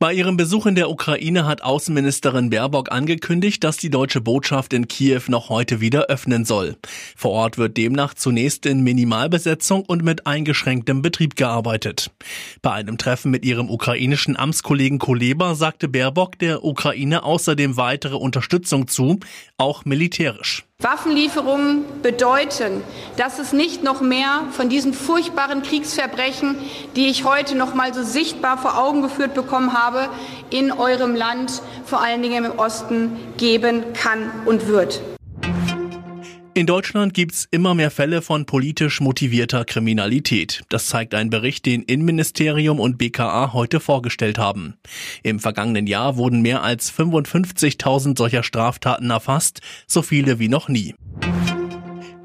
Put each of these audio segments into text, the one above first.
Bei ihrem Besuch in der Ukraine hat Außenministerin Baerbock angekündigt, dass die deutsche Botschaft in Kiew noch heute wieder öffnen soll. Vor Ort wird demnach zunächst in Minimalbesetzung und mit eingeschränktem Betrieb gearbeitet. Bei einem Treffen mit ihrem ukrainischen Amtskollegen Kuleba sagte Baerbock der Ukraine außerdem weitere Unterstützung zu, auch militärisch. Waffenlieferungen bedeuten, dass es nicht noch mehr von diesen furchtbaren Kriegsverbrechen, die ich heute noch mal so sichtbar vor Augen geführt bekommen habe, in eurem Land, vor allen Dingen im Osten, geben kann und wird. In Deutschland gibt's immer mehr Fälle von politisch motivierter Kriminalität. Das zeigt ein Bericht, den Innenministerium und BKA heute vorgestellt haben. Im vergangenen Jahr wurden mehr als 55.000 solcher Straftaten erfasst, so viele wie noch nie.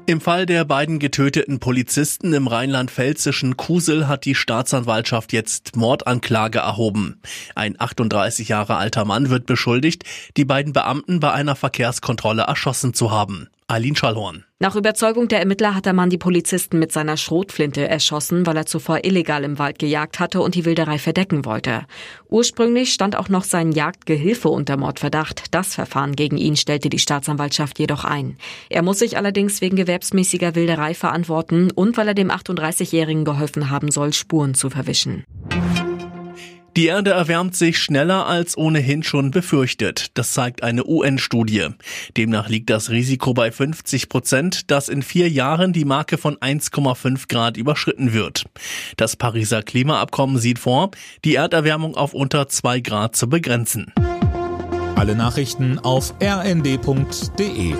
Im Fall der beiden getöteten Polizisten im rheinland-pfälzischen Kusel hat die Staatsanwaltschaft jetzt Mordanklage erhoben. Ein 38 Jahre alter Mann wird beschuldigt, die beiden Beamten bei einer Verkehrskontrolle erschossen zu haben. Eileen Schallhorn. Nach Überzeugung der Ermittler hat der Mann die Polizisten mit seiner Schrotflinte erschossen, weil er zuvor illegal im Wald gejagt hatte und die Wilderei verdecken wollte. Ursprünglich stand auch noch sein Jagdgehilfe unter Mordverdacht. Das Verfahren gegen ihn stellte die Staatsanwaltschaft jedoch ein. Er muss sich allerdings wegen gewerbsmäßiger Wilderei verantworten und weil er dem 38-Jährigen geholfen haben soll, Spuren zu verwischen. Die Erde erwärmt sich schneller als ohnehin schon befürchtet. Das zeigt eine UN-Studie. Demnach liegt das Risiko bei 50 Prozent, dass in vier Jahren die Marke von 1,5 Grad überschritten wird. Das Pariser Klimaabkommen sieht vor, die Erderwärmung auf unter zwei Grad zu begrenzen. Alle Nachrichten auf rnd.de